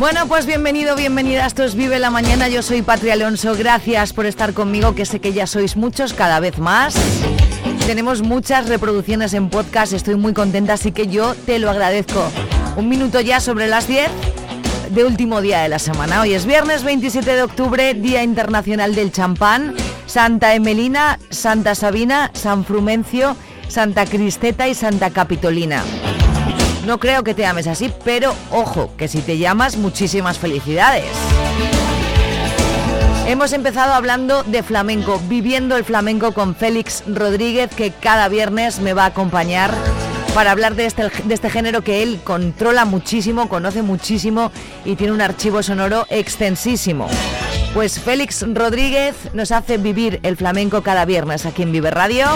Bueno, pues bienvenido, bienvenida. Esto es Vive la Mañana. Yo soy Patria Alonso. Gracias por estar conmigo, que sé que ya sois muchos, cada vez más. Tenemos muchas reproducciones en podcast. Estoy muy contenta, así que yo te lo agradezco. Un minuto ya sobre las 10 de último día de la semana. Hoy es viernes 27 de octubre, Día Internacional del Champán. Santa Emelina, Santa Sabina, San Frumencio, Santa Cristeta y Santa Capitolina. No creo que te llames así, pero ojo, que si te llamas, muchísimas felicidades. Hemos empezado hablando de flamenco, viviendo el flamenco con Félix Rodríguez, que cada viernes me va a acompañar para hablar de este, de este género que él controla muchísimo, conoce muchísimo y tiene un archivo sonoro extensísimo. Pues Félix Rodríguez nos hace vivir el flamenco cada viernes aquí en Vive Radio.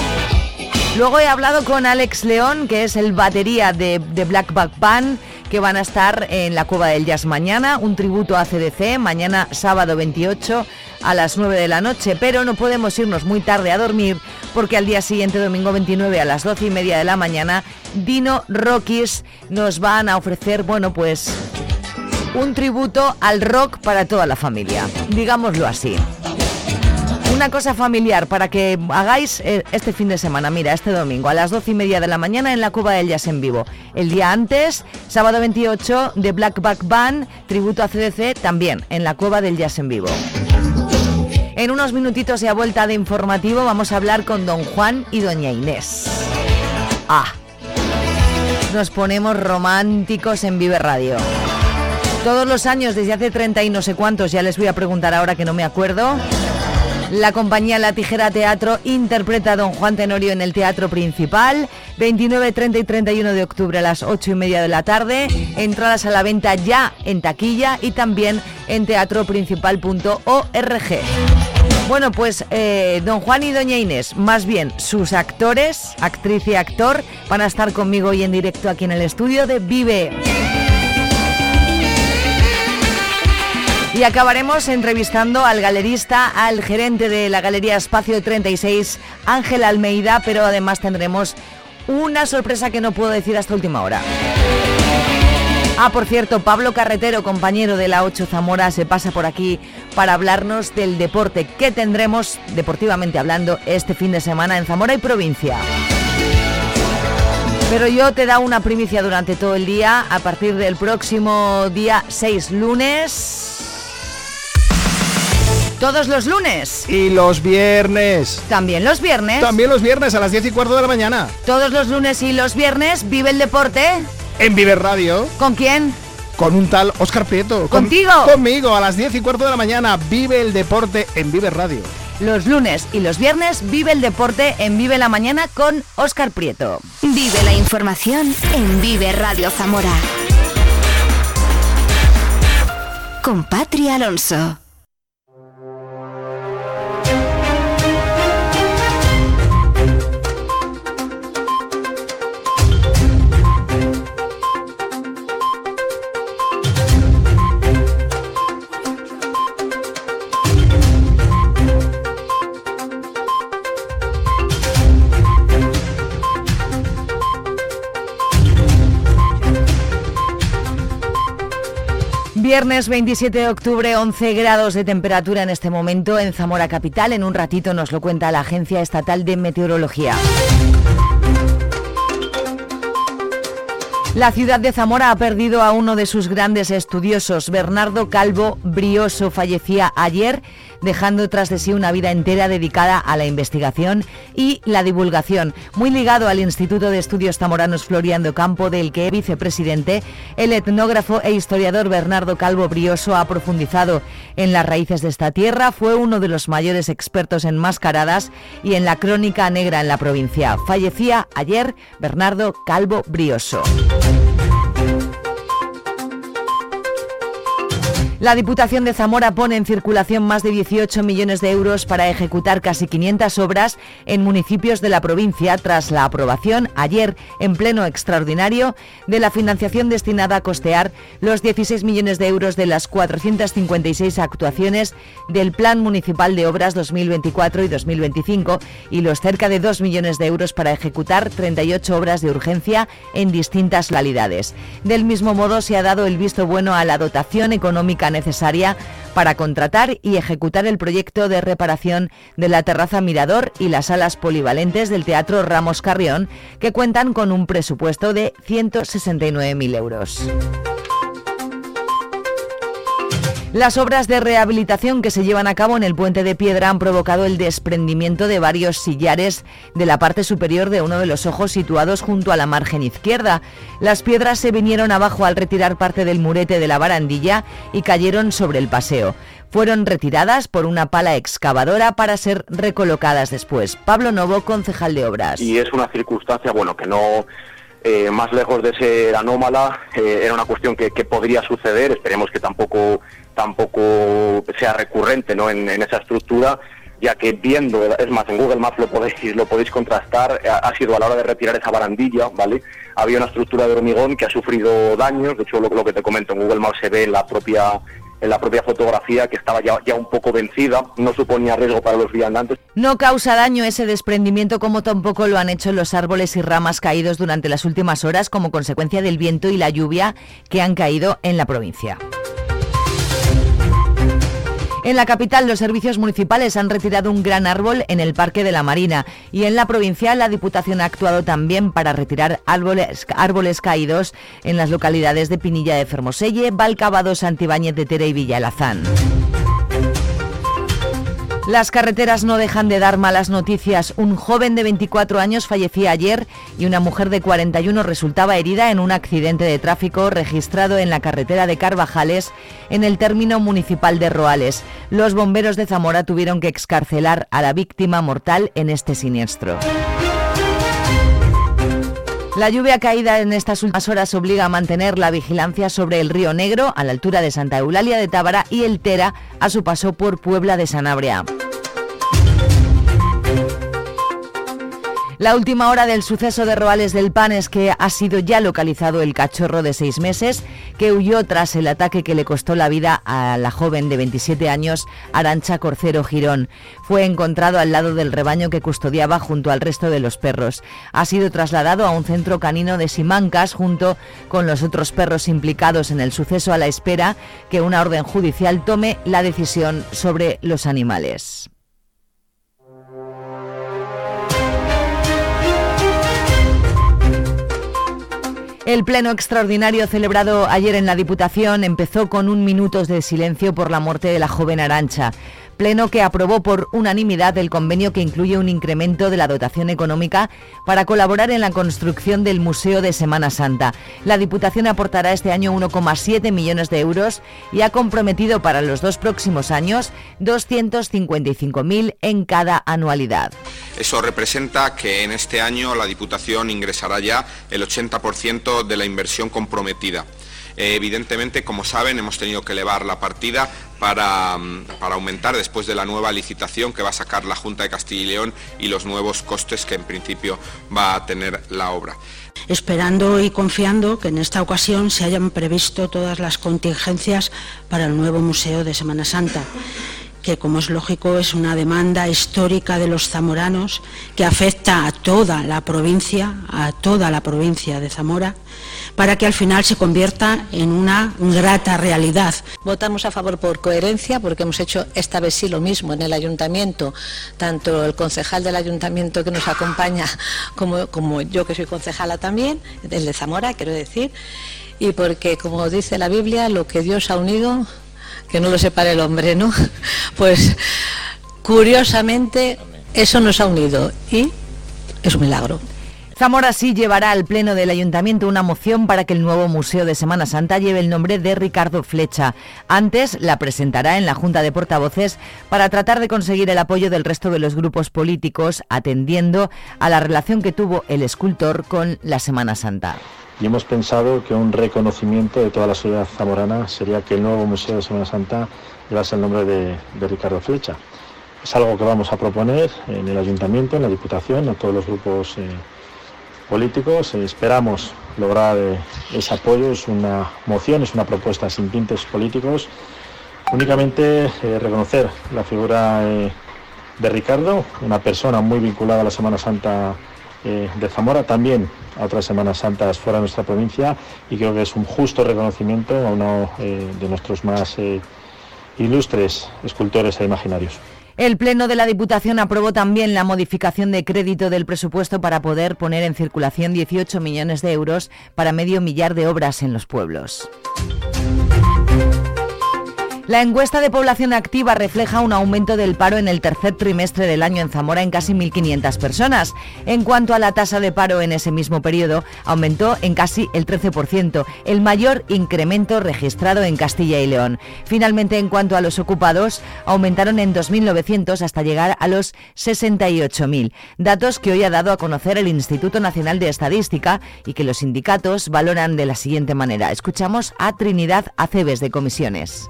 Luego he hablado con Alex León, que es el batería de, de Black Back Band, que van a estar en la Cueva del Jazz mañana, un tributo a CDC, mañana sábado 28 a las 9 de la noche, pero no podemos irnos muy tarde a dormir porque al día siguiente, domingo 29 a las 12 y media de la mañana, Dino Rockies nos van a ofrecer, bueno, pues un tributo al rock para toda la familia, digámoslo así una cosa familiar para que hagáis eh, este fin de semana. Mira, este domingo a las 12 y media de la mañana en la Cuba del Jazz en vivo. El día antes, sábado 28, de Black Back Band, tributo a CDC, también en la Cueva del Jazz en vivo. En unos minutitos y a vuelta de informativo vamos a hablar con don Juan y doña Inés. Ah, nos ponemos románticos en Vive Radio. Todos los años, desde hace 30 y no sé cuántos, ya les voy a preguntar ahora que no me acuerdo, la compañía La Tijera Teatro interpreta a Don Juan Tenorio en el Teatro Principal, 29, 30 y 31 de octubre a las 8 y media de la tarde. Entradas a la venta ya en taquilla y también en teatroprincipal.org. Bueno, pues eh, don Juan y doña Inés, más bien sus actores, actriz y actor, van a estar conmigo hoy en directo aquí en el estudio de Vive. Y acabaremos entrevistando al galerista, al gerente de la Galería Espacio 36, Ángel Almeida, pero además tendremos una sorpresa que no puedo decir hasta última hora. Ah, por cierto, Pablo Carretero, compañero de la 8 Zamora, se pasa por aquí para hablarnos del deporte que tendremos, deportivamente hablando, este fin de semana en Zamora y provincia. Pero yo te da una primicia durante todo el día, a partir del próximo día 6 lunes. Todos los lunes. Y los viernes. También los viernes. También los viernes a las 10 y cuarto de la mañana. Todos los lunes y los viernes vive el deporte. En Vive Radio. ¿Con quién? Con un tal Oscar Prieto. ¿Contigo? conmigo a las 10 y cuarto de la mañana. Vive el deporte en Vive Radio. Los lunes y los viernes vive el deporte en Vive la Mañana con Oscar Prieto. Vive la información en Vive Radio Zamora. Con Patria Alonso. Viernes 27 de octubre, 11 grados de temperatura en este momento en Zamora Capital. En un ratito nos lo cuenta la Agencia Estatal de Meteorología. La ciudad de Zamora ha perdido a uno de sus grandes estudiosos, Bernardo Calvo Brioso, fallecía ayer dejando tras de sí una vida entera dedicada a la investigación y la divulgación, muy ligado al Instituto de Estudios Zamoranos Floriando Campo, del que es vicepresidente, el etnógrafo e historiador Bernardo Calvo Brioso ha profundizado en las raíces de esta tierra, fue uno de los mayores expertos en mascaradas y en la crónica negra en la provincia. Fallecía ayer Bernardo Calvo Brioso. La Diputación de Zamora pone en circulación más de 18 millones de euros para ejecutar casi 500 obras en municipios de la provincia tras la aprobación ayer en pleno extraordinario de la financiación destinada a costear los 16 millones de euros de las 456 actuaciones del Plan Municipal de Obras 2024 y 2025 y los cerca de 2 millones de euros para ejecutar 38 obras de urgencia en distintas localidades. Del mismo modo se ha dado el visto bueno a la dotación económica necesaria para contratar y ejecutar el proyecto de reparación de la terraza Mirador y las salas polivalentes del Teatro Ramos Carrión, que cuentan con un presupuesto de 169.000 euros. Las obras de rehabilitación que se llevan a cabo en el puente de piedra han provocado el desprendimiento de varios sillares de la parte superior de uno de los ojos situados junto a la margen izquierda. Las piedras se vinieron abajo al retirar parte del murete de la barandilla y cayeron sobre el paseo. Fueron retiradas por una pala excavadora para ser recolocadas después. Pablo Novo, concejal de obras. Y es una circunstancia, bueno, que no eh, más lejos de ser anómala, eh, era una cuestión que, podría suceder, esperemos que tampoco, tampoco sea recurrente ¿no? en, esa estructura, ya que viendo, es más, en Google Maps lo podéis, lo podéis contrastar, eh, ha, sido a la hora de retirar esa barandilla, ¿vale? Había una estructura de hormigón que ha sufrido daños, de hecho lo, lo que te comento, en Google Maps se ve en la propia en la propia fotografía que estaba ya, ya un poco vencida, no suponía riesgo para los viandantes. No causa daño ese desprendimiento como tampoco lo han hecho los árboles y ramas caídos durante las últimas horas como consecuencia del viento y la lluvia que han caído en la provincia. En la capital, los servicios municipales han retirado un gran árbol en el Parque de la Marina y en la provincial la Diputación ha actuado también para retirar árboles, árboles caídos en las localidades de Pinilla de Fermoselle, Valcabado, Santibáñez de Tere y Villalazán. Las carreteras no dejan de dar malas noticias. Un joven de 24 años fallecía ayer y una mujer de 41 resultaba herida en un accidente de tráfico registrado en la carretera de Carvajales en el término municipal de Roales. Los bomberos de Zamora tuvieron que excarcelar a la víctima mortal en este siniestro. La lluvia caída en estas últimas horas obliga a mantener la vigilancia sobre el río Negro a la altura de Santa Eulalia de Tábara y el Tera a su paso por Puebla de Sanabria. La última hora del suceso de Roales del Pan es que ha sido ya localizado el cachorro de seis meses que huyó tras el ataque que le costó la vida a la joven de 27 años, Arancha Corcero Girón. Fue encontrado al lado del rebaño que custodiaba junto al resto de los perros. Ha sido trasladado a un centro canino de Simancas junto con los otros perros implicados en el suceso a la espera que una orden judicial tome la decisión sobre los animales. El pleno extraordinario celebrado ayer en la Diputación empezó con un minuto de silencio por la muerte de la joven Arancha pleno que aprobó por unanimidad el convenio que incluye un incremento de la dotación económica para colaborar en la construcción del Museo de Semana Santa. La Diputación aportará este año 1,7 millones de euros y ha comprometido para los dos próximos años 255.000 en cada anualidad. Eso representa que en este año la Diputación ingresará ya el 80% de la inversión comprometida. Eh, evidentemente, como saben, hemos tenido que elevar la partida para, mm, para, aumentar después de la nueva licitación que va a sacar la Junta de Castilla y León y los nuevos costes que en principio va a tener la obra. Esperando y confiando que en esta ocasión se hayan previsto todas las contingencias para el nuevo Museo de Semana Santa que como es lógico es una demanda histórica de los zamoranos que afecta a toda la provincia, a toda la provincia de Zamora, para que al final se convierta en una grata realidad. Votamos a favor por coherencia porque hemos hecho esta vez sí lo mismo en el ayuntamiento, tanto el concejal del ayuntamiento que nos acompaña como, yo que soy concejala también, el de Zamora quiero decir, y porque como dice la Biblia, lo que Dios ha unido, que no lo separe el hombre, ¿no? Pues curiosamente eso nos ha unido y es un milagro. Zamora sí llevará al Pleno del Ayuntamiento una moción para que el nuevo Museo de Semana Santa lleve el nombre de Ricardo Flecha. Antes la presentará en la Junta de Portavoces para tratar de conseguir el apoyo del resto de los grupos políticos, atendiendo a la relación que tuvo el escultor con la Semana Santa. Y hemos pensado que un reconocimiento de toda la sociedad zamorana sería que el nuevo Museo de Semana Santa llevase el nombre de, Ricardo Flecha. Es algo que vamos a proponer en el Ayuntamiento, en la Diputación, a todos los grupos eh, políticos. esperamos lograr eh, ese apoyo. Es una moción, es una propuesta sin tintes políticos. Únicamente eh, reconocer la figura eh, de Ricardo, una persona muy vinculada a la Semana Santa de Zamora, también a otras Semanas Santas fuera de nuestra provincia y creo que es un justo reconocimiento a uno de nuestros más ilustres escultores e imaginarios. El Pleno de la Diputación aprobó también la modificación de crédito del presupuesto para poder poner en circulación 18 millones de euros para medio millar de obras en los pueblos. La encuesta de población activa refleja un aumento del paro en el tercer trimestre del año en Zamora en casi 1.500 personas. En cuanto a la tasa de paro en ese mismo periodo, aumentó en casi el 13%, el mayor incremento registrado en Castilla y León. Finalmente, en cuanto a los ocupados, aumentaron en 2.900 hasta llegar a los 68.000, datos que hoy ha dado a conocer el Instituto Nacional de Estadística y que los sindicatos valoran de la siguiente manera. Escuchamos a Trinidad Aceves de Comisiones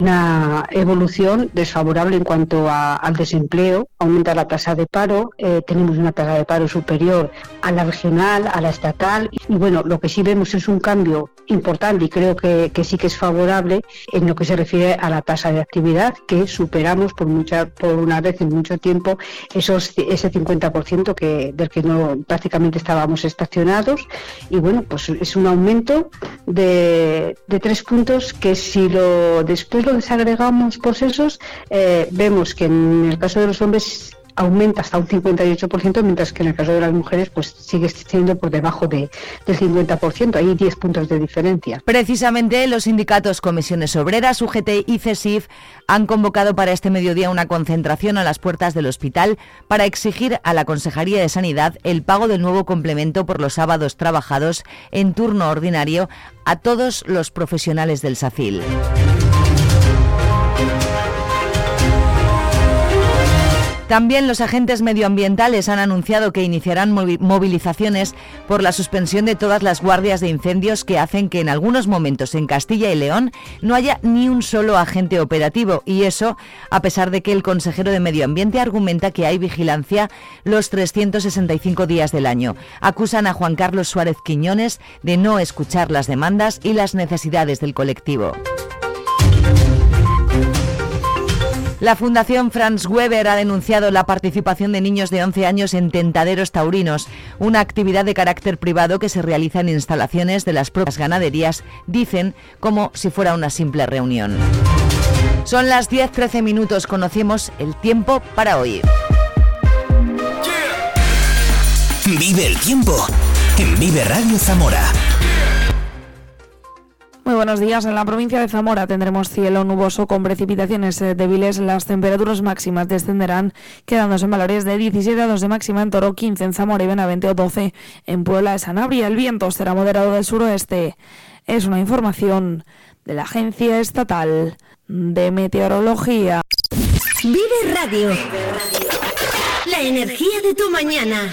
evolución desfavorable en cuanto al desempleo, aumenta la tasa de paro, eh, tenemos una tasa de paro superior a la regional, a la estatal, y bueno, lo que sí vemos es un cambio importante y creo que, sí que es favorable en lo que se refiere a la tasa de actividad, que superamos por mucha, por una vez en mucho tiempo esos, ese 50% que, del que no prácticamente estábamos estacionados, y bueno, pues es un aumento de, de tres puntos que si lo después lo desagregamos agregamos posesos, eh, vemos que en el caso de los hombres aumenta hasta un 58%, mientras que en el caso de las mujeres pues sigue siendo por debajo de, del 50%. Hay 10 puntos de diferencia. Precisamente los sindicatos Comisiones Obreras, UGT y CESIF han convocado para este mediodía una concentración a las puertas del hospital para exigir a la Consejería de Sanidad el pago del nuevo complemento por los sábados trabajados en turno ordinario a todos los profesionales del SACIL. También los agentes medioambientales han anunciado que iniciarán movilizaciones por la suspensión de todas las guardias de incendios que hacen que en algunos momentos en Castilla y León no haya ni un solo agente operativo y eso a pesar de que el consejero de Medio Ambiente argumenta que hay vigilancia los 365 días del año. Acusan a Juan Carlos Suárez Quiñones de no escuchar las demandas y las necesidades del colectivo. La Fundación Franz Weber ha denunciado la participación de niños de 11 años en tentaderos taurinos, una actividad de carácter privado que se realiza en instalaciones de las propias ganaderías, dicen como si fuera una simple reunión. Son las 10-13 minutos, conocemos el tiempo para hoy. Vive el tiempo en Vive Radio Zamora. Muy buenos días. En la provincia de Zamora tendremos cielo nuboso con precipitaciones eh, débiles. Las temperaturas máximas descenderán, quedándose en valores de 17 a 2 de máxima en Toro, 15 en Zamora y Benavente o 12 en Puebla de Sanabria. El viento será moderado del suroeste. Es una información de la Agencia Estatal de Meteorología. Vive Radio. La energía de tu mañana.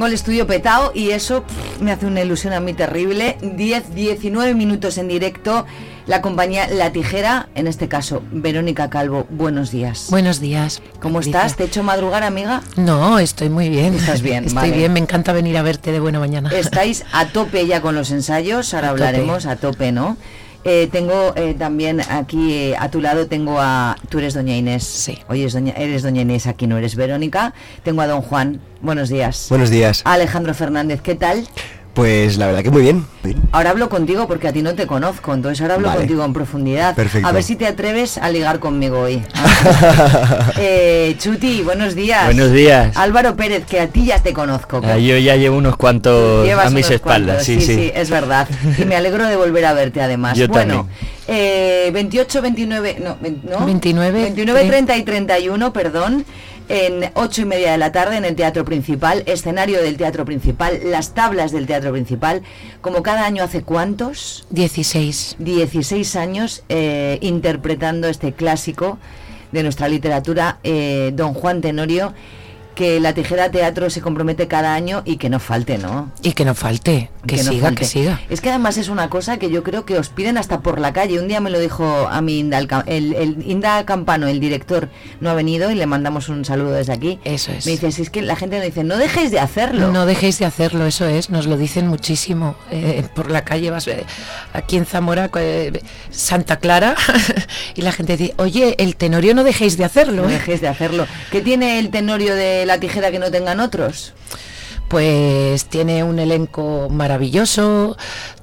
Tengo el estudio petado y eso pff, me hace una ilusión a mí terrible. 10, 19 minutos en directo. La compañía La Tijera, en este caso, Verónica Calvo, buenos días. Buenos días. ¿Cómo Patricia. estás? ¿Te he hecho madrugar, amiga? No, estoy muy bien. Estás bien, Estoy vale. bien, me encanta venir a verte de buena mañana. Estáis a tope ya con los ensayos, ahora A tope. hablaremos a tope, ¿no? Eh, tengo eh, también aquí eh, a tu lado tengo a tú eres doña Inés. Sí. Oye, es doña, eres doña Inés, aquí no eres Verónica. Tengo a don Juan. Buenos días. Buenos días. A Alejandro Fernández, ¿qué tal? Pues la verdad que muy bien. Ahora hablo contigo porque a ti no te conozco, entonces ahora hablo Vale. contigo en profundidad. Perfecto. A ver si te atreves a ligar conmigo hoy. Eh, Chuti, buenos días. Buenos días. Álvaro Pérez, que a ti ya te conozco. Ah, yo ya llevo unos cuantos Llevas a mis unos espaldas, cuantos, sí, sí, sí. es verdad. Y me alegro de volver a verte además. Yo bueno, también. eh, 28, 29, no, ¿no? 29, 29, 30 y 31, perdón, en 8 y media de la tarde en el Teatro Principal, escenario del Teatro Principal, las tablas del Teatro Principal, como cada año hace cuántos? 16. 16 años eh, interpretando este clásico de nuestra literatura, eh, Don Juan Tenorio, que la Tijera Teatro se compromete cada año y que no falte, ¿no? Y que no falte, que, no siga, falte. que siga. Es que además es una cosa que yo creo que os piden hasta por la calle. Un día me lo dijo a mi Inda, el, Ca- el- el Inda Campano, el director, no ha venido y le mandamos un saludo desde aquí. Eso es. Me dice, si es que la gente nos dice, no dejéis de hacerlo. No dejéis de hacerlo, eso es, nos lo dicen muchísimo. Eh, por la calle vas eh, aquí en Zamora, eh, Santa Clara, y la gente dice, oye, el tenorio no dejéis de hacerlo. No ¿eh". dejéis de hacerlo. ¿Qué tiene el tenorio de la tijera que no tengan otros? Pues tiene un elenco maravilloso,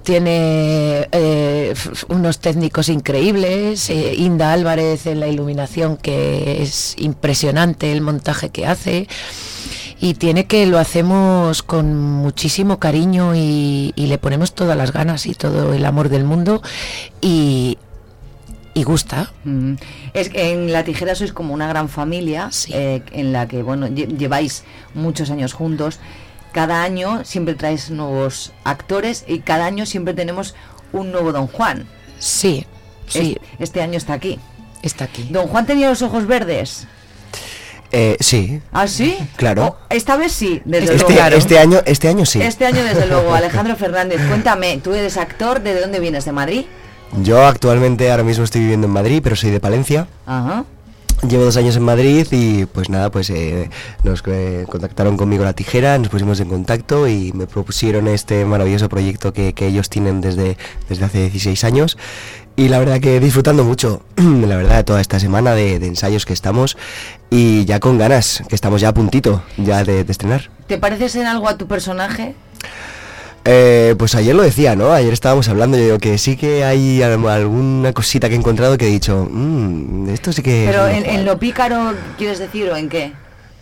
tiene eh, unos técnicos increíbles, eh, Inda Álvarez en la iluminación que es impresionante el montaje que hace y tiene que lo hacemos con muchísimo cariño y, y le ponemos todas las ganas y todo el amor del mundo y, y gusta. Mm. Es que en La Tijera sois como una gran familia eh, en la que bueno lle- lleváis muchos años juntos. Cada año siempre traes nuevos actores y cada año siempre tenemos un nuevo Don Juan. Sí, sí. Es- Este, año está aquí. Está aquí. Don Juan tenía los ojos verdes. Eh, sí, ¿Ah, sí? claro. Esta vez sí, desde Este, luego. este año, este año sí. Este año desde luego. Alejandro Fernández, cuéntame, tú eres actor, ¿de dónde vienes? ¿De Madrid? Yo actualmente ahora mismo estoy viviendo en Madrid, pero soy de Palencia. Ajá. Llevo dos años en Madrid y pues nada, pues eh, nos eh, contactaron conmigo la tijera, nos pusimos en contacto y me propusieron este maravilloso proyecto que, que ellos tienen desde, desde hace 16 años. Y la verdad que disfrutando mucho, la verdad, toda esta semana de, de ensayos que estamos y ya con ganas, que estamos ya a puntito ya de, de estrenar. ¿Te pareces en algo a tu personaje? Eh, pues ayer lo decía, ¿no? Ayer estábamos hablando, yo digo que sí que hay al- alguna cosita que he encontrado que he dicho, "Mm, esto sí que... Pero en, Juan". en lo pícaro, ¿quieres decir o en qué?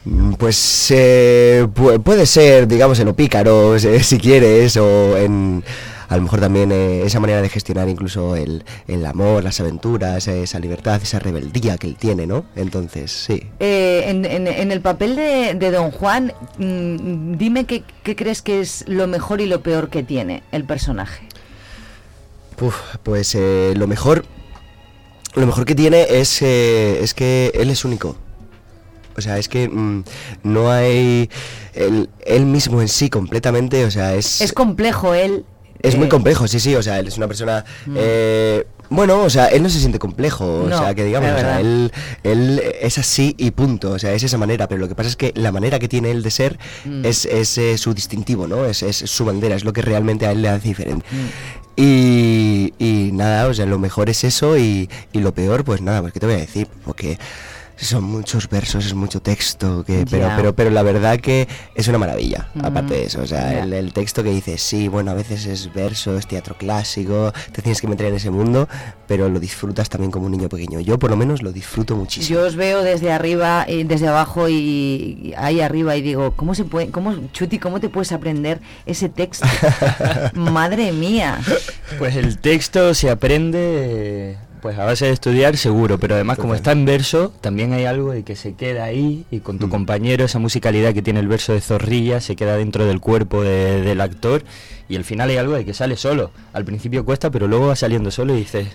Mm, Pues eh, pu- puede ser, digamos, en lo pícaro, si quieres, o en a lo mejor también eh, esa manera de gestionar incluso el, el amor, las aventuras, esa libertad, esa rebeldía que él tiene, ¿no? Entonces, sí. Eh, en, en- en el papel de, de Don Juan, mm, dime qué, qué crees que es lo mejor y lo peor que tiene el personaje. Uf, pues eh, lo mejor lo mejor que tiene es eh, es que él es único o sea es que mm, no hay él, él mismo en sí completamente o sea es Es complejo él. Es muy eh, complejo sí sí o sea él es una persona Mm. eh, bueno, o sea, él no se siente complejo, o sea, que digamos, o sea, él, él es así y punto, o sea, es esa manera, pero lo que pasa es que la manera que tiene él de ser Mm. es, es eh, su distintivo, ¿no? Es, es su bandera, es lo que realmente a él le hace diferente. Mm. Y, y nada, o sea, lo mejor es eso y, y lo peor, pues nada, pues qué te voy a decir, porque son muchos versos, es mucho texto, que, pero, Ya. pero, pero la verdad que es una maravilla, Mm, aparte de eso, o sea, ya. el, el texto que dice, sí, bueno, a veces es verso, es teatro clásico, te tienes que meter en ese mundo, pero lo disfrutas también como un niño pequeño. Yo por lo menos lo disfruto muchísimo. Yo os veo desde arriba y desde abajo y, y ahí arriba y digo, ¿cómo se puede, cómo, Chuti, cómo te puedes aprender ese texto? Madre mía. Pues el texto se aprende pues a base de estudiar seguro, pero además como está en verso, también hay algo de que se queda ahí y con tu compañero esa musicalidad que tiene el verso de Zorrilla se queda dentro del cuerpo de- del actor y al final hay algo de que sale solo. Al principio cuesta, pero luego va saliendo solo y dices,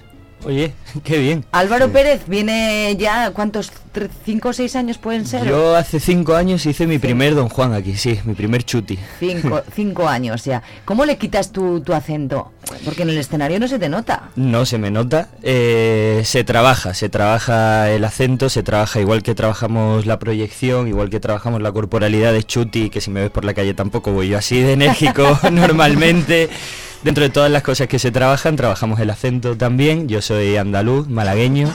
oye, qué bien. Álvaro Pérez viene ya, ¿cuántos? ¿Cinco o seis años pueden ser? Yo hace cinco años hice mi primer Don Juan aquí, sí, mi primer chuti. Cinco, cinco años ya. ¿Cómo le quitas tu, tu acento? Porque en el escenario no se te nota. No se me nota. Eh, se trabaja, se trabaja el acento, se trabaja igual que trabajamos la proyección, igual que trabajamos la corporalidad de Chuti, que si me ves por la calle tampoco voy yo así de enérgico normalmente. Dentro de todas las cosas que se trabajan, trabajamos el acento también. Yo soy andaluz, malagueño.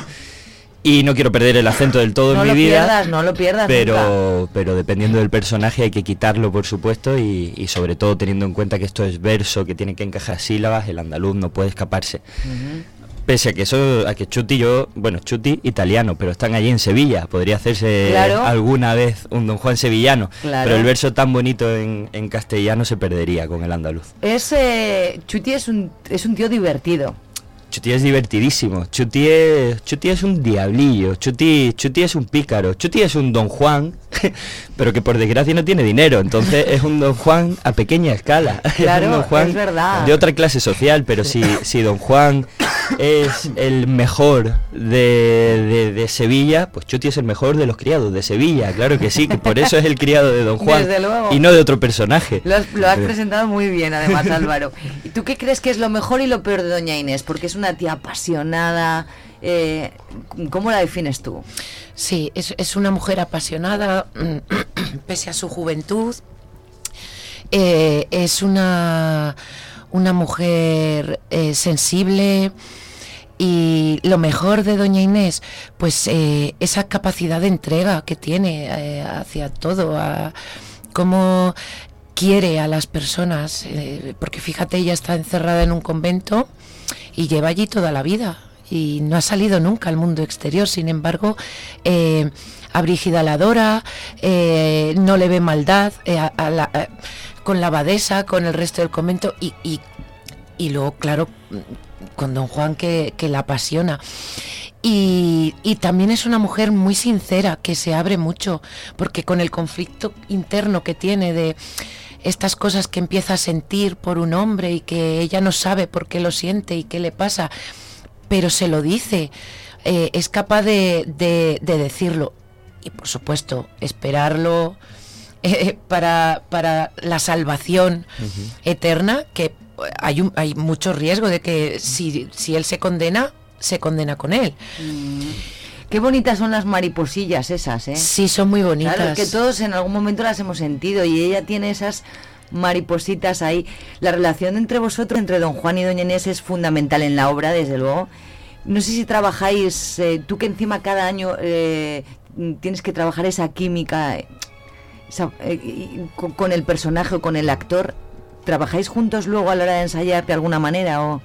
Y no quiero perder el acento del todo no en lo mi vida. pierdas, no lo pierdas. nunca. Pero, pero dependiendo del personaje hay que quitarlo, por supuesto, y, y sobre todo teniendo en cuenta que esto es verso, que tiene que encajar sílabas, el andaluz no puede escaparse. Pese a que eso, a que Chuti yo, bueno, Chuti italiano, pero están allí en Sevilla, podría hacerse Claro. alguna vez un Don Juan sevillano, Claro. pero el verso tan bonito en, en castellano se perdería con el andaluz. Es, eh, Chuti es un, es un tío divertido. Chuti es divertidísimo. Chuti es, Chuti es un diablillo. Chuti, Chuti es un pícaro. Chuti es un Don Juan, pero que por desgracia no tiene dinero. Entonces es un Don Juan a pequeña escala. Es un Claro, Don Juan es verdad. De otra clase social, pero si, si Don Juan es el mejor de, de- de Sevilla, pues Chuti es el mejor de los criados de Sevilla. Claro que sí, que por eso es el criado de Don Juan. Desde luego. Y no de otro personaje. Lo has, lo has presentado muy bien, además, Álvaro. ¿Y tú qué crees que es lo mejor y lo peor de Doña Inés? Porque es una tía apasionada. Eh, ¿Cómo la defines tú? Sí, es, una mujer apasionada, pese a su juventud. Eh, es una, una mujer eh, sensible. Y lo mejor de Doña Inés, pues esa capacidad de entrega que tiene hacia todo, a cómo quiere a las personas, porque fíjate, ella está encerrada en un convento y lleva allí toda la vida y no ha salido nunca al mundo exterior. Sin embargo, eh, a Brígida la adora, eh, no le ve maldad, eh, a- con la abadesa, con el resto del convento y, y- y luego, claro, con don Juan que, que la apasiona. Y, y también es una mujer muy sincera, que se abre mucho, porque con el conflicto interno que tiene de estas cosas que empieza a sentir por un hombre y que ella no sabe por qué lo siente y qué le pasa, pero se lo dice, eh, es capaz de, de- de decirlo. Y por supuesto, esperarlo eh, para, para la salvación eterna, que hay, un, hay mucho riesgo de que si, si él se condena, se condena con él. Qué bonitas son las mariposillas esas, ¿eh? Sí, son muy bonitas. Claro, que todos en algún momento las hemos sentido y ella tiene esas maripositas ahí. La relación entre vosotros, entre don Juan y doña Inés, es fundamental en la obra, desde luego. No sé si trabajáis, eh, tú que encima cada año eh, tienes que trabajar esa química eh, con el personaje o con el actor, ¿trabajáis juntos luego a la hora de ensayar de alguna manera o...?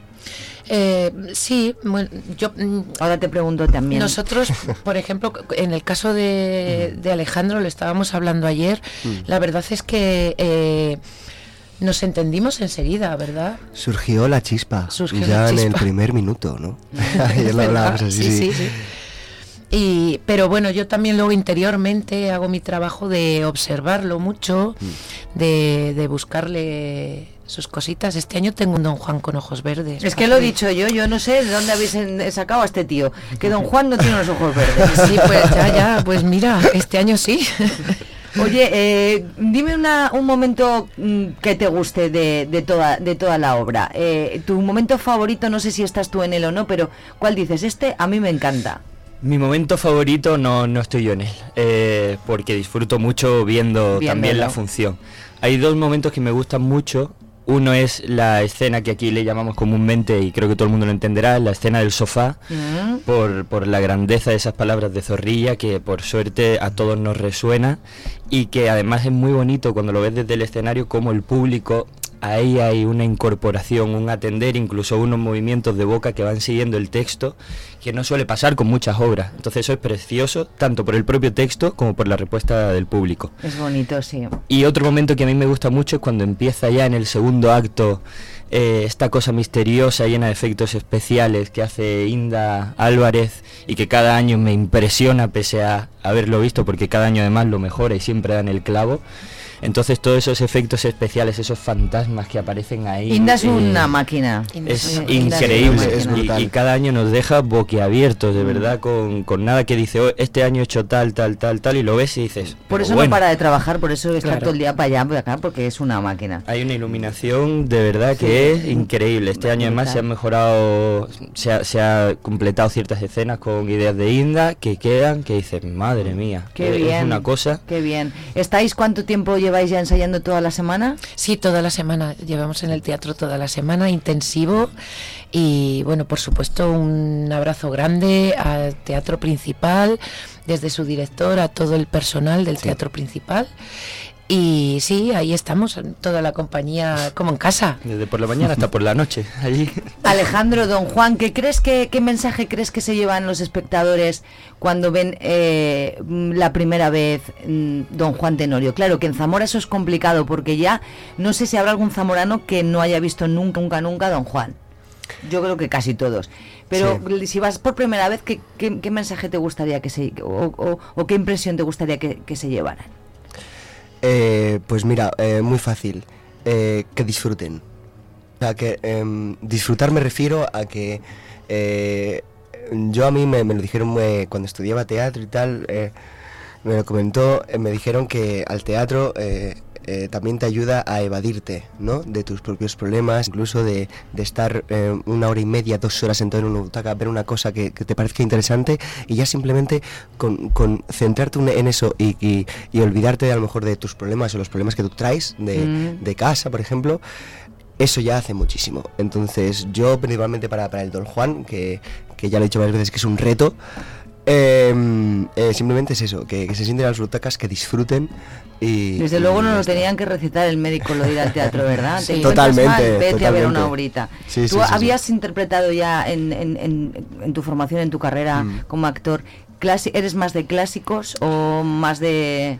Eh, sí, bueno, yo... mm, Ahora te pregunto también. Nosotros, por ejemplo, en el caso de, de Alejandro, lo estábamos hablando ayer, Mm. la verdad es que eh, nos entendimos enseguida, ¿verdad? Surgió la chispa. Surgió ya la en el primer minuto, ¿no? Ayer lo hablábamos así. Sí, sí, sí. Y, pero bueno, yo también luego interiormente hago mi trabajo de observarlo mucho, Mm. de, de buscarle sus cositas. Este año tengo un Don Juan con ojos verdes. Es que lo he dicho yo, yo no sé de dónde habéis en- sacado a este tío. Que don Juan no tiene los ojos verdes. Sí, pues ya, ya, pues mira, este año sí. Oye, eh, dime una- un momento mm, que te guste de, de toda, de toda la obra. Eh, tu momento favorito, no sé si estás tú en él o no, pero ¿cuál dices? Este a mí me encanta. Mi momento favorito no, no estoy yo en él, eh, porque disfruto mucho viendo también la función. Hay dos momentos que me gustan mucho. Uno es la escena que aquí le llamamos comúnmente, y creo que todo el mundo lo entenderá, la escena del sofá, por, por la grandeza de esas palabras de Zorrilla, que por suerte a todos nos resuena, y que además es muy bonito cuando lo ves desde el escenario, como el público, ahí hay una incorporación, un atender, incluso unos movimientos de boca que van siguiendo el texto, que no suele pasar con muchas obras. Entonces eso es precioso, tanto por el propio texto como por la respuesta del público. Es bonito, sí. Y otro momento que a mí me gusta mucho es cuando empieza ya en el segundo acto eh, esta cosa misteriosa, llena de efectos especiales que hace Inda Álvarez y que cada año me impresiona pese a haberlo visto porque cada año además lo mejora y siempre dan el clavo. Entonces todos esos efectos especiales, esos fantasmas que aparecen ahí... Inda es eh, una máquina. es Inda es increíble una y- máquina. y, cada año nos deja boquiabiertos, de verdad, con, con nada que dice, "Oh, este año he hecho tal, tal, tal, tal, y lo ves y dices... Por "Pero eso bueno". no para de trabajar, por eso está Claro. todo el día para allá, para acá, porque es una máquina. Hay una iluminación de verdad que es increíble. Este año además se han mejorado, se ha, se ha completado ciertas escenas con ideas de Inda que quedan, que dices, madre mía, Qué es bien. una cosa. Qué bien. ¿Estáis cuánto tiempo lleváis ya ensayando toda la semana? Sí, toda la semana. Llevamos en el teatro toda la semana, intensivo. Y bueno, por supuesto, un abrazo grande al teatro principal, desde su director a todo el personal del teatro principal. Y sí, ahí estamos, toda la compañía como en casa. Desde por la mañana hasta por la noche, allí. Alejandro, don Juan, ¿qué crees que qué mensaje crees que se llevan los espectadores cuando ven eh, la primera vez mm, don Juan Tenorio? Claro que en Zamora eso es complicado porque ya no sé si habrá algún zamorano que no haya visto nunca, nunca, nunca don Juan. Yo creo que casi todos. Pero si vas por primera vez, ¿qué, qué- qué mensaje te gustaría que se o, o- o qué impresión te gustaría que, que se llevaran? Eh, pues mira, eh, muy fácil. Eh, que disfruten. O sea, que em, disfrutar me refiero a que eh, yo a mí me, me lo dijeron eh, cuando estudiaba teatro y tal, eh, me lo comentó, me dijeron que al teatro eh, también te ayuda a evadirte, ¿no? De tus propios problemas, incluso de, de estar eh, una hora y media, dos horas sentado en una butaca, ver una cosa que, que te parezca interesante y ya simplemente con, con centrarte en eso y, y- y olvidarte a lo mejor de tus problemas o los problemas que tú traes de, Mm. de casa, por ejemplo, eso ya hace muchísimo. Entonces, yo principalmente para, para el Don Juan, que, que ya lo he dicho varias veces que es un reto, eh, eh, simplemente es eso, que, que se sienten las butacas, que disfruten y... Desde y luego no lo tenían que recitar el médico lo de ir al teatro, ¿verdad? Sí. ¿Te encuentras Totalmente, mal? Vete a ver una. Sí, ¿Tú sí, habías interpretado ya en, en- en- en tu formación, en tu carrera Mm. como actor, ¿eres más de clásicos o más de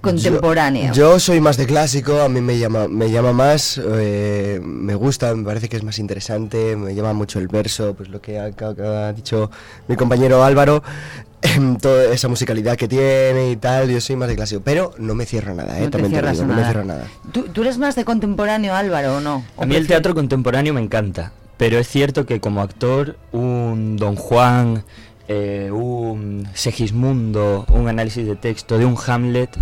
contemporáneo? Yo, yo soy más de clásico, a mí me llama, me llama más, eh, me gusta, me parece que es más interesante, me llama mucho el verso, pues lo que ha, que ha dicho mi compañero Álvaro, em, toda esa musicalidad que tiene y tal, yo soy más de clásico, pero no me cierro nada, eh, No te también te lo cierras digo, a no me nada. cierro nada. ¿Tú, tú eres más de contemporáneo, Álvaro, o no? ¿O A mí el teatro contemporáneo me encanta, pero es cierto que como actor, un Don Juan, eh, un Segismundo, un análisis de texto de un Hamlet,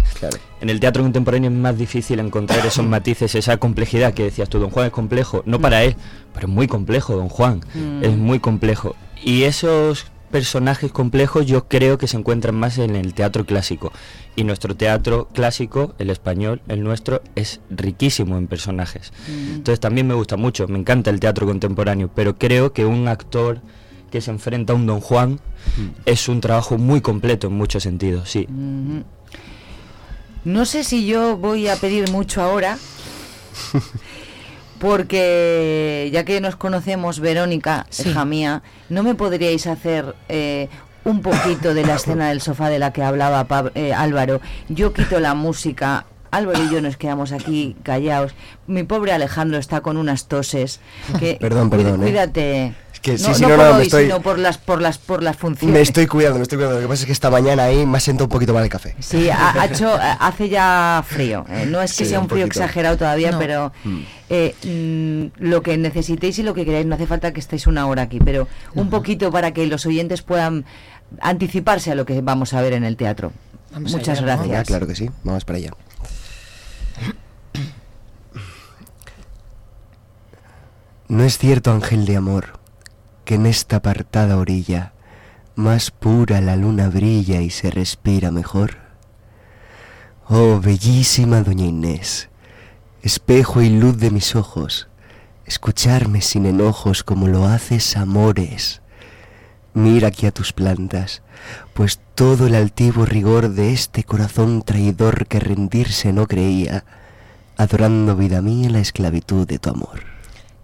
en el teatro contemporáneo es más difícil encontrar esos matices, esa complejidad que decías tú, Don Juan es complejo, no para él, pero es muy complejo, Don Juan, Mm. es muy complejo. Y esos personajes complejos yo creo que se encuentran más en el teatro clásico. Y nuestro teatro clásico, el español, el nuestro, es riquísimo en personajes. Entonces también me gusta mucho, me encanta el teatro contemporáneo, pero creo que un actor que se enfrenta a un Don Juan es un trabajo muy completo en muchos sentidos, sí. No sé si yo voy a pedir mucho ahora, porque ya que nos conocemos, Verónica, hija mía, ¿no me podríais hacer eh, un poquito de la escena del sofá de la que hablaba eh, Álvaro? Yo quito la música Álvaro y yo nos quedamos aquí callados. Mi pobre Alejandro está con unas toses. Que, Perdón, perdón, ¿eh? Cuídate. Que sí, no sí, no no, por no, me hoy, estoy- sino por las, por las, por las funciones. Me estoy cuidando, me estoy cuidando. Lo que pasa es que esta mañana ahí me ha sentado un poquito mal el café. Sí, ha, ha hecho, hace ya frío. eh, No es que Sí, sea un, un frío poquito. exagerado todavía, No. pero Mm. eh, mm, lo que necesitéis y lo que queráis, no hace falta que estéis una hora aquí, pero un poquito para que los oyentes puedan anticiparse a lo que vamos a ver en el teatro. Vamos Muchas allá, ¿no? gracias. Ya, claro que sí. Vamos para allá. No es cierto, ángel de amor, que en esta apartada orilla más pura la luna brilla y se respira mejor. Oh, bellísima doña Inés, espejo y luz de mis ojos, escucharme sin enojos como lo haces amores. Mira aquí a tus plantas, pues todo el altivo rigor de este corazón traidor que rendirse no creía, adorando vida mía la esclavitud de tu amor.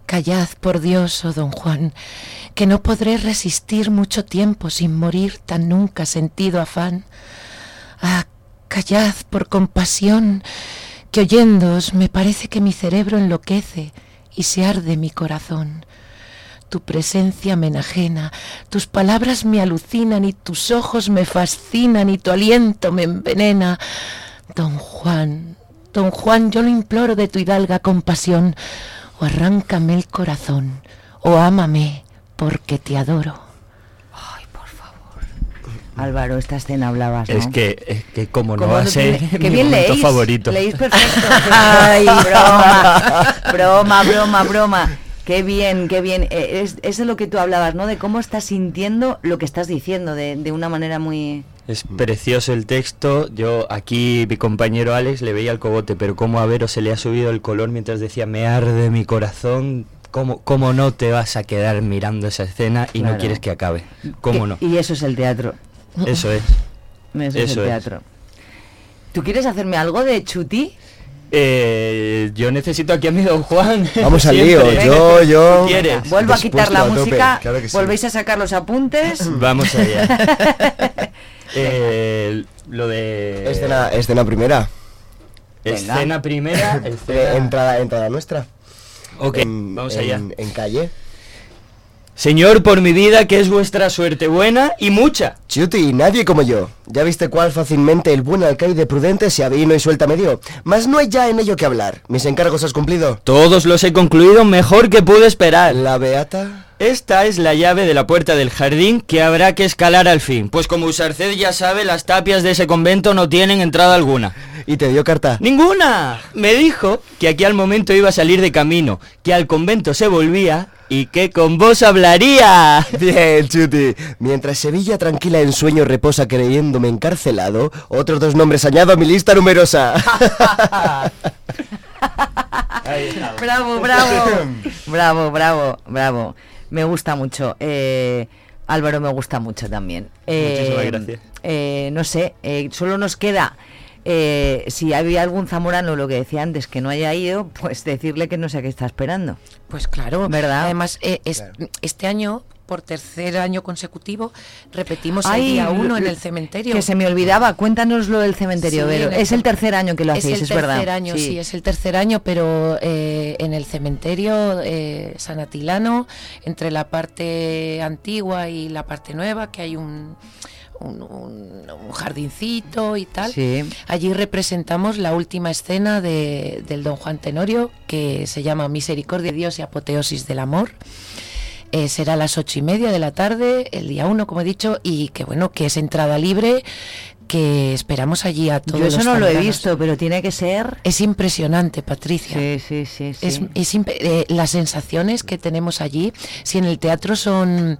Callad, por Dios, oh don Juan, que no podré resistir mucho tiempo sin morir tan nunca sentido afán. Ah, callad por compasión, que oyéndoos me parece que mi cerebro enloquece y se arde mi corazón. Tu presencia me enajena, tus palabras me alucinan y tus ojos me fascinan y tu aliento me envenena. Don Juan, don Juan, yo lo imploro de tu hidalga compasión, o arráncame el corazón, o ámame, porque te adoro. Álvaro, esta escena hablabas, ¿no? Es que, es que cómo no ¿Cómo va a ser mi bien momento leéis. favorito. Leéis perfecto. Ay, broma. Broma, broma, broma. Qué bien, qué bien. Eh, Es, es de lo que tú hablabas, ¿no? De cómo estás sintiendo lo que estás diciendo, de, de una manera muy... Es precioso el texto. Yo aquí, mi compañero Alex, le veía el cogote, pero cómo a Vero se le ha subido el color mientras decía, me arde mi corazón. ¿Cómo, cómo no te vas a quedar mirando esa escena y Claro. no quieres que acabe? ¿Cómo no? Y eso es el teatro. Eso es. Eso, es Eso el es. teatro. ¿Tú quieres hacerme algo de chuti? Eh, yo necesito aquí a mi don Juan. Vamos al lío, yo, yo... ¿Qué ¿Quieres? Vuelvo a quitar la a música, claro que sí. volvéis a sacar los apuntes. Vamos allá. Eh, lo de... Escena, escena primera. Escena primera, escena- entrada, entrada nuestra. Ok, En- vamos en- allá. En calle. Señor, por mi vida, que es vuestra suerte buena y mucha. Chuti, nadie como yo. Ya viste cuál fácilmente el buen alcaide prudente se avino y suelta medio. Mas no hay ya en ello que hablar. Mis encargos has cumplido. Todos los he concluido mejor que pude esperar. La beata. Esta es la llave de la puerta del jardín que habrá que escalar al fin, pues como Usarced ya sabe, las tapias de ese convento no tienen entrada alguna. ¿Y te dio carta? ¡Ninguna! Me dijo que aquí al momento iba a salir de camino, que al convento se volvía y que con vos hablaría. Bien, Chuti. Mientras Sevilla tranquila en sueño reposa creyéndome encarcelado, otros dos nombres añado a mi lista numerosa. Bravo, bravo. bravo, bravo, bravo. Me gusta mucho. Eh, Álvaro me gusta mucho también. Eh, Muchísimas gracias. eh, no sé, eh, solo nos queda, eh, si había algún zamorano, lo que decía antes, que no haya ido, pues decirle que no sé a qué está esperando. Pues claro, ¿Verdad? Además, eh, es- este año, por tercer año consecutivo, repetimos Ay, el día uno en el cementerio. Que se me olvidaba, cuéntanos lo del cementerio, Sí, Vero. en el Es el tercer año que lo hacéis, es, es el verdad. tercer año, sí. es el tercer año, pero eh, en el cementerio eh, San Atilano, entre la parte antigua y la parte nueva, que hay un, un, un- un jardincito y tal. Sí. Allí representamos la última escena de- del Don Juan Tenorio, que se llama Misericordia de Dios y Apoteosis del Amor. Eh, será a las ocho y media de la tarde, el día uno, como he dicho, y que bueno, que es entrada libre, que esperamos allí a todos Yo eso los no lo he visto, pero tiene que ser... Es impresionante, Patricia. Sí, sí, sí. sí. Es, es imp- eh, las sensaciones que tenemos allí, si en el teatro son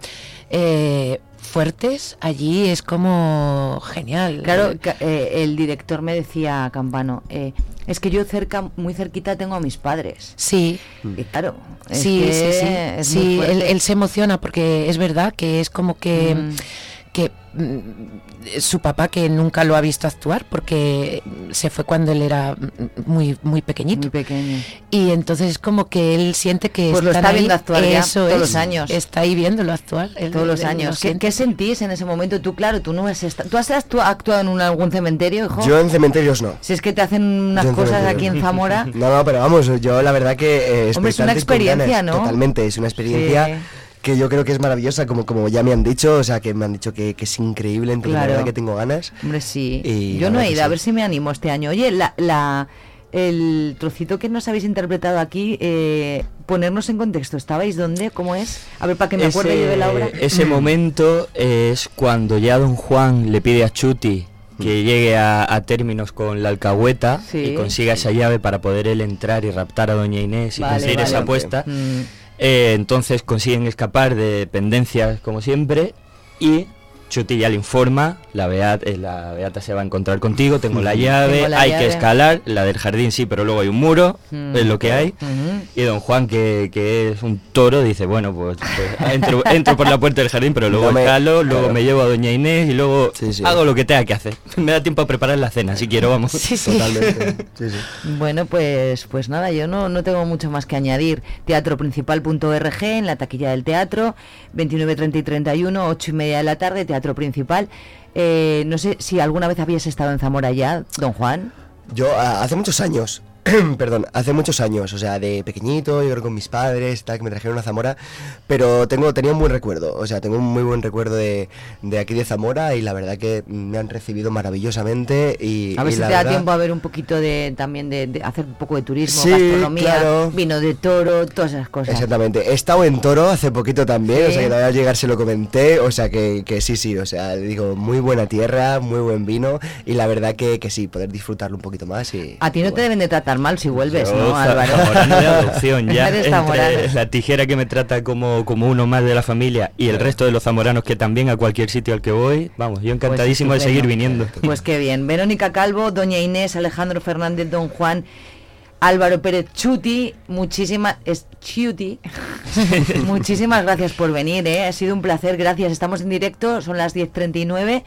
eh, fuertes, allí es como genial. Claro, eh, el director me decía, Campano, eh, es que yo cerca, muy cerquita tengo a mis padres. Sí. Y claro, es sí, sí, sí. Sí, él, fuerte. él se emociona porque es verdad que es como que, Mm. Que mm, su papá que nunca lo ha visto actuar porque se fue cuando él era mm, muy muy pequeñito. Muy pequeño. Y entonces es como que él siente que Pues lo está ahí, viendo actuar ya eso todos es, los años. Está ahí viéndolo actuar. él- Todos los él lo años. ¿Qué, sentís en ese momento? Tú, claro, tú no has esta- ¿Tú has actu- actuado en un- algún cementerio, hijo? Yo en cementerios no. Si es que te hacen unas cosas aquí en. Zamora. No, no, pero vamos, yo la verdad que... eh, Hombre, es una experiencia. ¿no? Totalmente, es una experiencia... Sí. Que yo creo que es maravillosa, como, como ya me han dicho, o sea, que me han dicho que, que es increíble, entonces Claro. la verdad que tengo ganas. Hombre, sí. Y Yo no he ido, a sí. ver si me animo este año. Oye, la, la, el trocito que nos habéis interpretado aquí, eh, ponernos en contexto. ¿Estabais dónde? ¿Cómo es? A ver, para que me acuerde yo de la obra. ese momento es cuando ya don Juan le pide a Chuti que llegue a, a términos con la alcahueta Sí. y consiga esa llave para poder él entrar y raptar a doña Inés y Vale, conseguir vale. esa apuesta. Mm. Eh, entonces consiguen escapar de dependencias como siempre y Chuti ya le informa, la, Beat- eh, la Beata se va a encontrar contigo, tengo la llave, Tengo la hay llave. que escalar, la del jardín sí, pero luego hay un muro, Mm. es lo que hay. Y don Juan, que, que es un toro, dice, bueno, pues, pues, entro, entro por la puerta del jardín, pero luego No me- escalo, luego claro. me llevo a doña Inés y luego Sí, sí. hago lo que tenga que hacer. Me da tiempo a preparar la cena, si quiero, vamos. Sí, sí. Totalmente. Sí, sí. Bueno, pues, pues nada, yo no, no tengo mucho más que añadir. Teatroprincipal.org en la taquilla del teatro, 29, 30 y 31, 8 y media de la tarde, Teatro Principal. Eh, no sé si alguna vez habías estado en Zamora ya, don Juan. Yo hace muchos años, perdón, hace muchos años, o sea, de pequeñito, yo creo con mis padres, tal, que me trajeron a Zamora, pero tengo, tenía un buen recuerdo, o sea, tengo un muy buen recuerdo de, de aquí de Zamora y la verdad que me han recibido maravillosamente y... A ver si te da verdad- tiempo a ver un poquito de también de, de hacer un poco de turismo, Sí, gastronomía, claro. vino de toro, todas esas cosas. Exactamente. He estado en Toro hace poquito también, Sí. o sea que todavía al llegar se lo comenté, o sea que, que sí, sí, o sea, digo, muy buena tierra, muy buen vino y la verdad que, que sí, poder disfrutarlo un poquito más y... A ti no te deben de tratar mal si vuelves, Yo, ¿no, Álvaro? de adopción ya. Eres entre la tijera que me trata como, como uno más de la familia y el resto de los zamoranos que también a cualquier sitio al que voy, vamos, yo encantadísimo de seguir viniendo. Pues qué bien. Verónica Calvo, Doña Inés, Alejandro Fernández, Don Juan, Álvaro Pérez Chuti, muchísimas es Chuti. muchísimas gracias por venir, ¿eh? ha sido un placer, gracias. Estamos en directo, son las 10.39.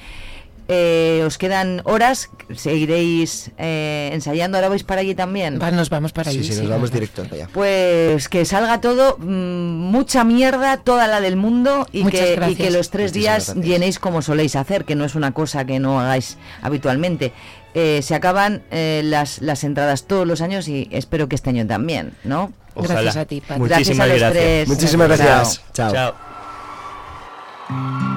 Eh, os quedan horas, seguiréis eh, ensayando, ahora vais para allí también. Va, nos vamos para Sí, allí. sí, nos vamos directos para allá. Pues que salga todo, mm, mucha mierda, toda la del mundo y que, y gracias. que los tres Muchísimas días gracias. llenéis como soléis hacer, que no es una cosa que no hagáis habitualmente. Eh, se acaban eh, las, las entradas todos los años y espero que este año también, ¿no? Ojalá. Gracias a ti, Pat. Muchísimas Gracias a los gracias. tres. Muchísimas Chao. gracias. Chao. Chao.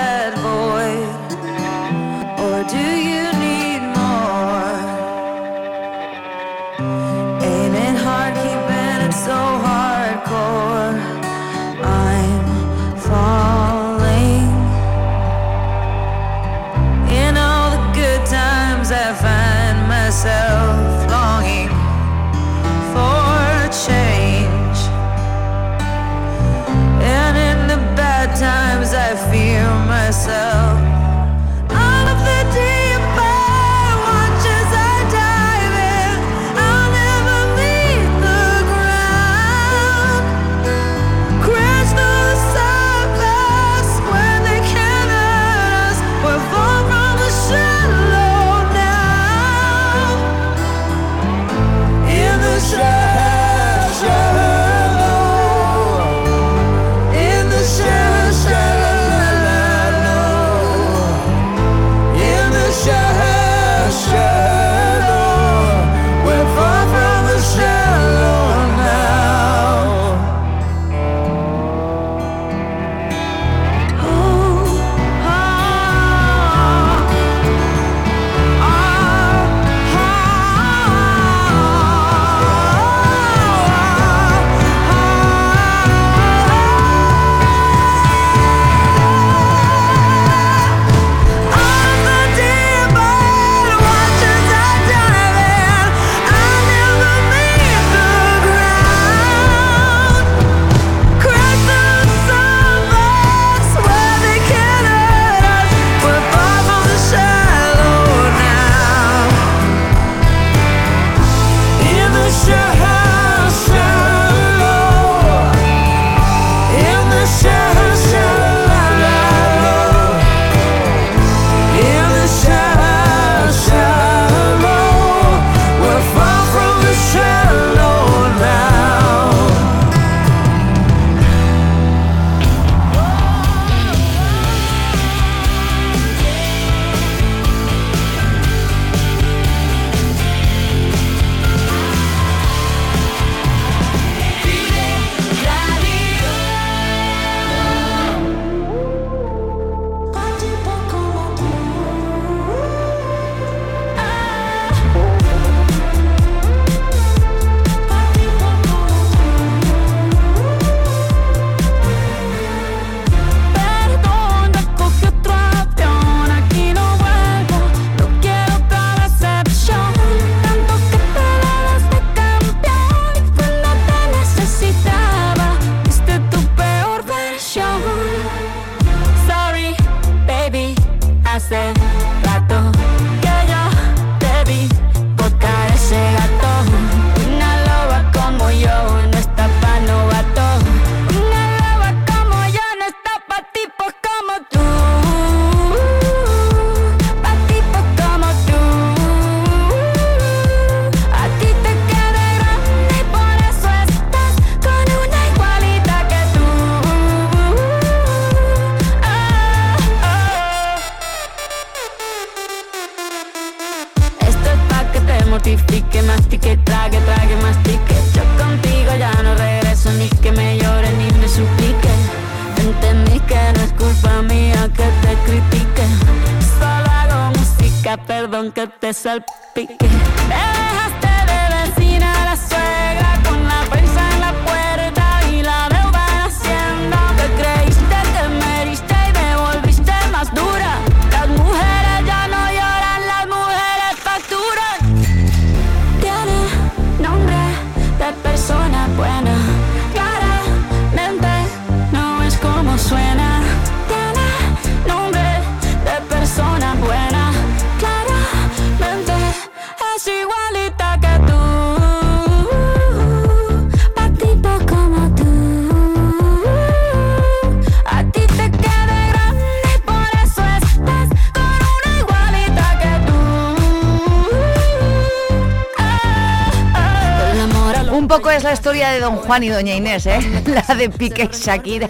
poco es la historia de Don Juan y Doña Inés, ¿eh? La de Piqué y Shakira.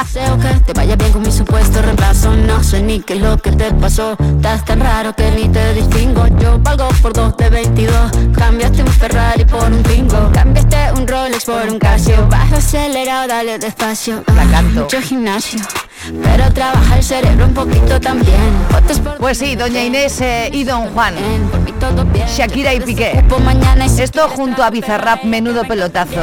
deseo que te vaya bien con mi supuesto reemplazo. No sé ni qué es lo que te pasó. Estás tan raro que ni te distingo. Yo valgo por dos de 22 Cambiaste un Ferrari por un Twingo. Cambiaste un Rolex por un Casio. Vas acelerado, dale despacio. La canto. Mucho gimnasio Pero trabaja el cerebro un poquito también Pues sí, Doña Inés eh, y Don Juan. Shakira y Piqué. Esto junto a Bizarrap, menudo pelotazo.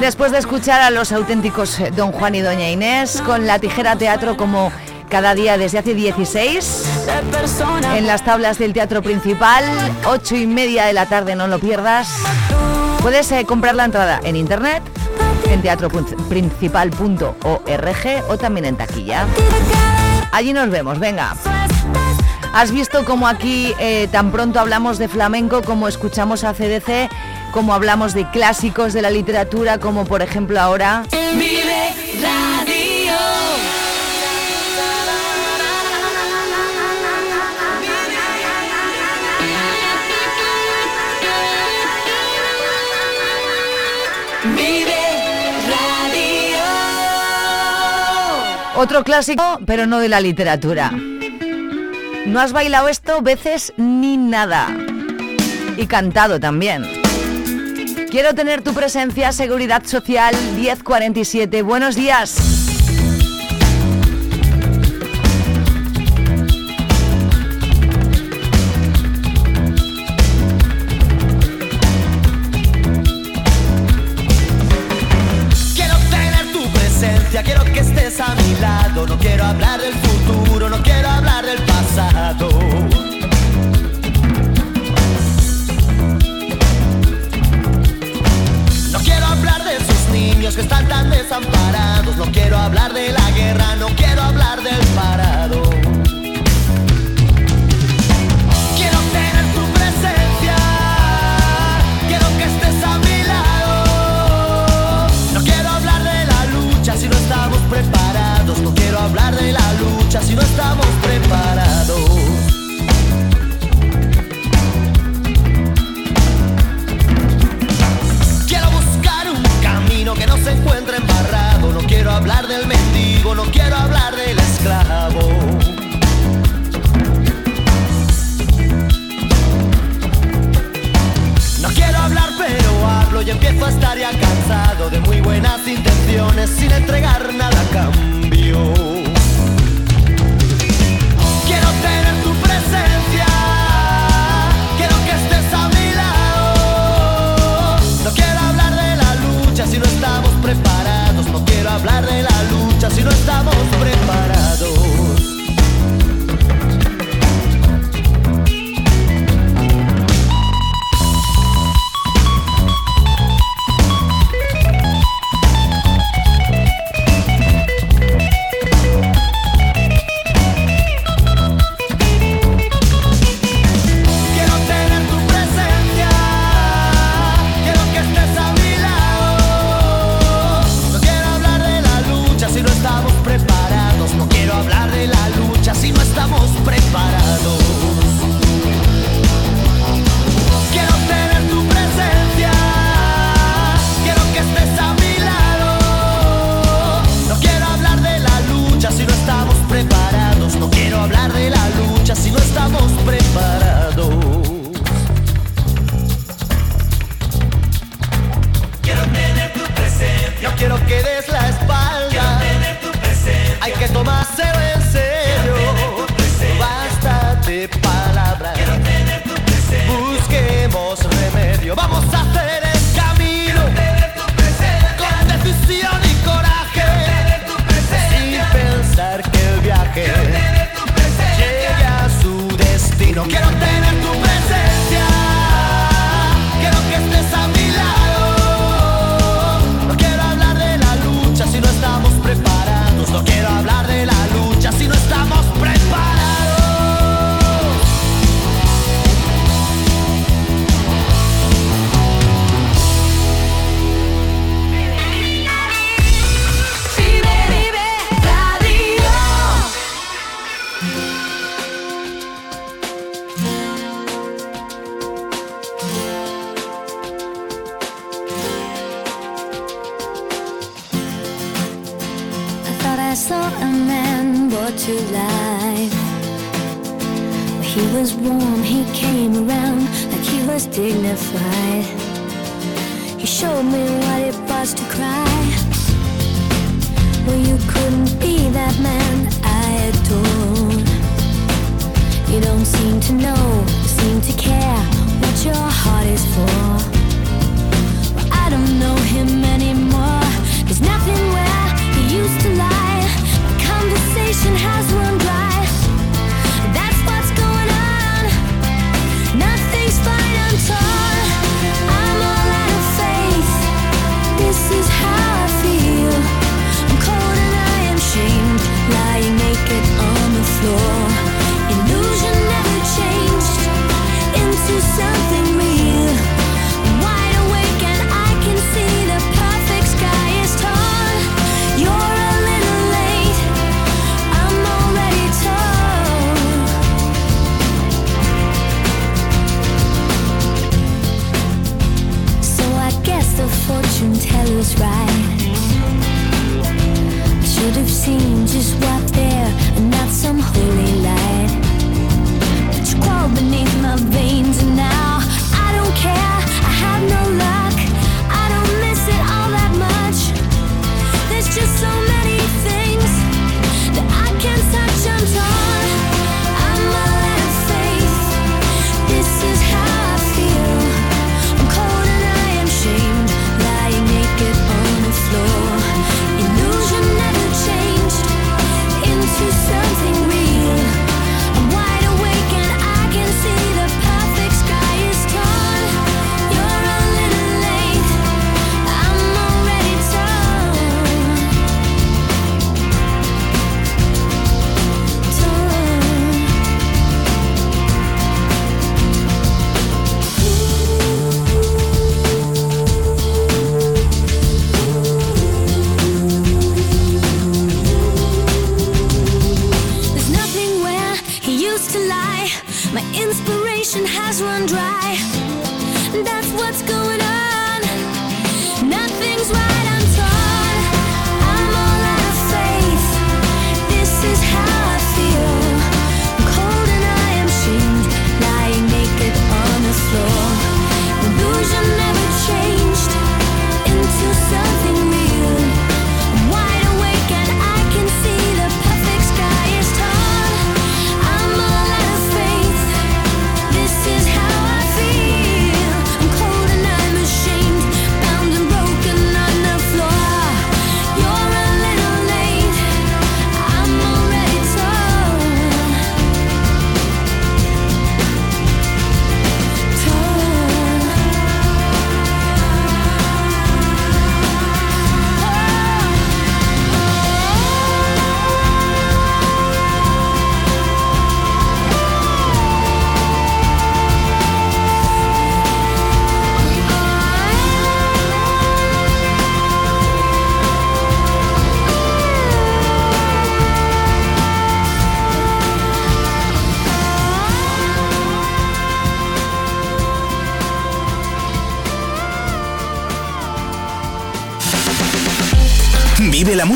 Después de escuchar a los auténticos eh, Don Juan y Doña Inés con la tijera teatro como cada día desde hace 16 de persona en las tablas del teatro principal, 8 y media de la tarde, no lo pierdas. Puedes eh, comprar la entrada en internet, en teatroprincipal.org o también en taquilla. Allí nos vemos, venga. ¿Has visto cómo aquí eh, tan pronto hablamos de flamenco, como escuchamos a CDC, como hablamos de clásicos de la literatura, como por ejemplo ahora... Otro clásico, pero no de la literatura. No has bailado esto veces ni nada. Y cantado también. Quiero tener tu presencia, Seguridad Social 1047. Buenos días.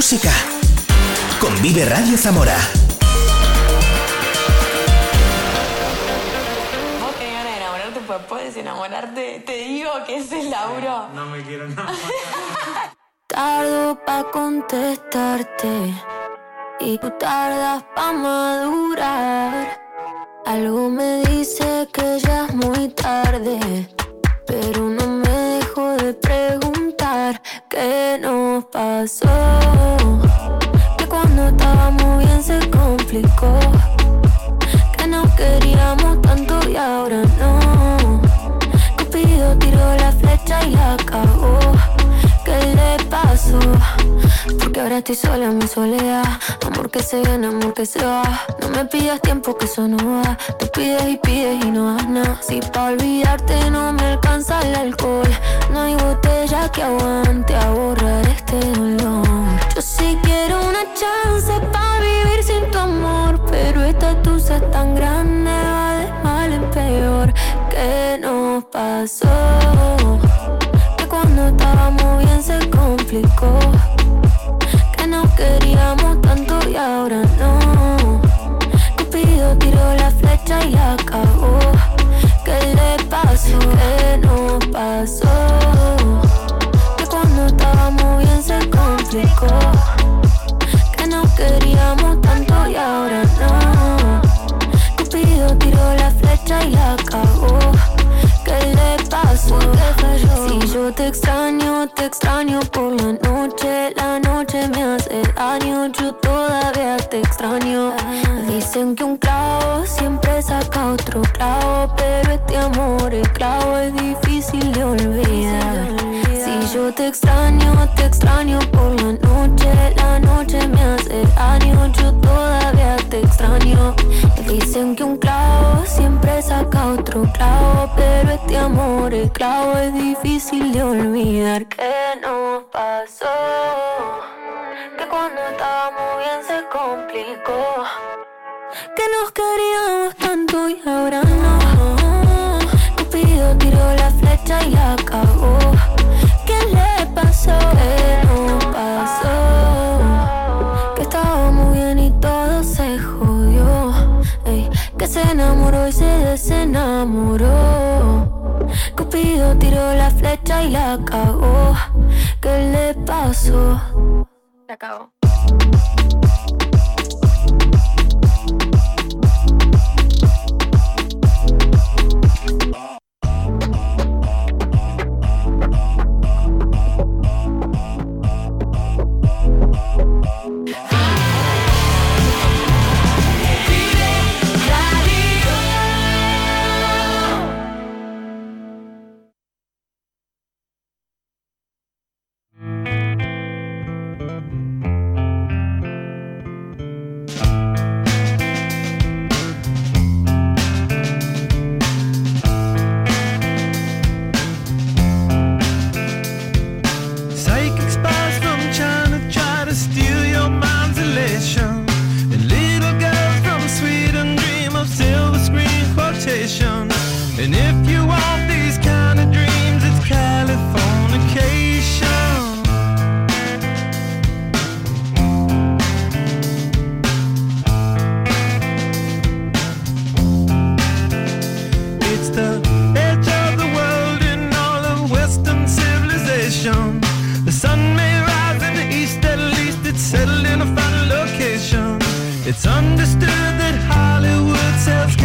Música con Vive Radio Zamora. Vos tenés ganas de enamorarte, pues puedes enamorarte. Te digo que es el laburo. No me quiero enamorar. Tardo pa' contestarte y tú tardas pa' madurar. Algo me dice que ya es muy tarde, pero no me dejo de preguntar qué nos pasó. Se complicó, que no queríamos tanto y ahora no. Cupido tiró la flecha y acabó. ¿Qué le pasó? Porque ahora estoy sola en mi soledad. Amor que se gana, amor que se va. No me pidas tiempo que eso no va. Tú pides y pides y no das nada. Si pa' olvidarte no me alcanza el alcohol. No hay botella que aguante a borrar este dolor. Yo sí quiero una chance pa' vivir sin tu amor. Pero esta tusa es tan grande, va de mal en peor. ¿Qué nos pasó? Que cuando estábamos bien se complicó. Que no queríamos ahora no. Cupido tiró la flecha y acabó. ¿Qué le pasó? ¿Qué no pasó? Que cuando estábamos bien se complicó. Queríamos tanto y ahora no. Cupido tiró la flecha y acabó. ¿Qué le pasó? Si yo te extraño, te extraño por la noche. La noche me hace daño, yo todavía te extraño. Dicen que un clavo siempre saca otro clavo, pero este amor es clavo, es difícil de olvidar. Yo te extraño, te extraño por la noche. La noche me hace daño, yo todavía te extraño. Dicen que un clavo siempre saca otro clavo, pero este amor es clavo, es difícil de olvidar. ¿Qué nos pasó? Que cuando estábamos bien se complicó. Que nos queríamos tanto y ahora no. Cupido tiró la flecha y acabó. Tiró la flecha y la cagó. ¿Qué le pasó? La cagó. It's understood that Hollywood sells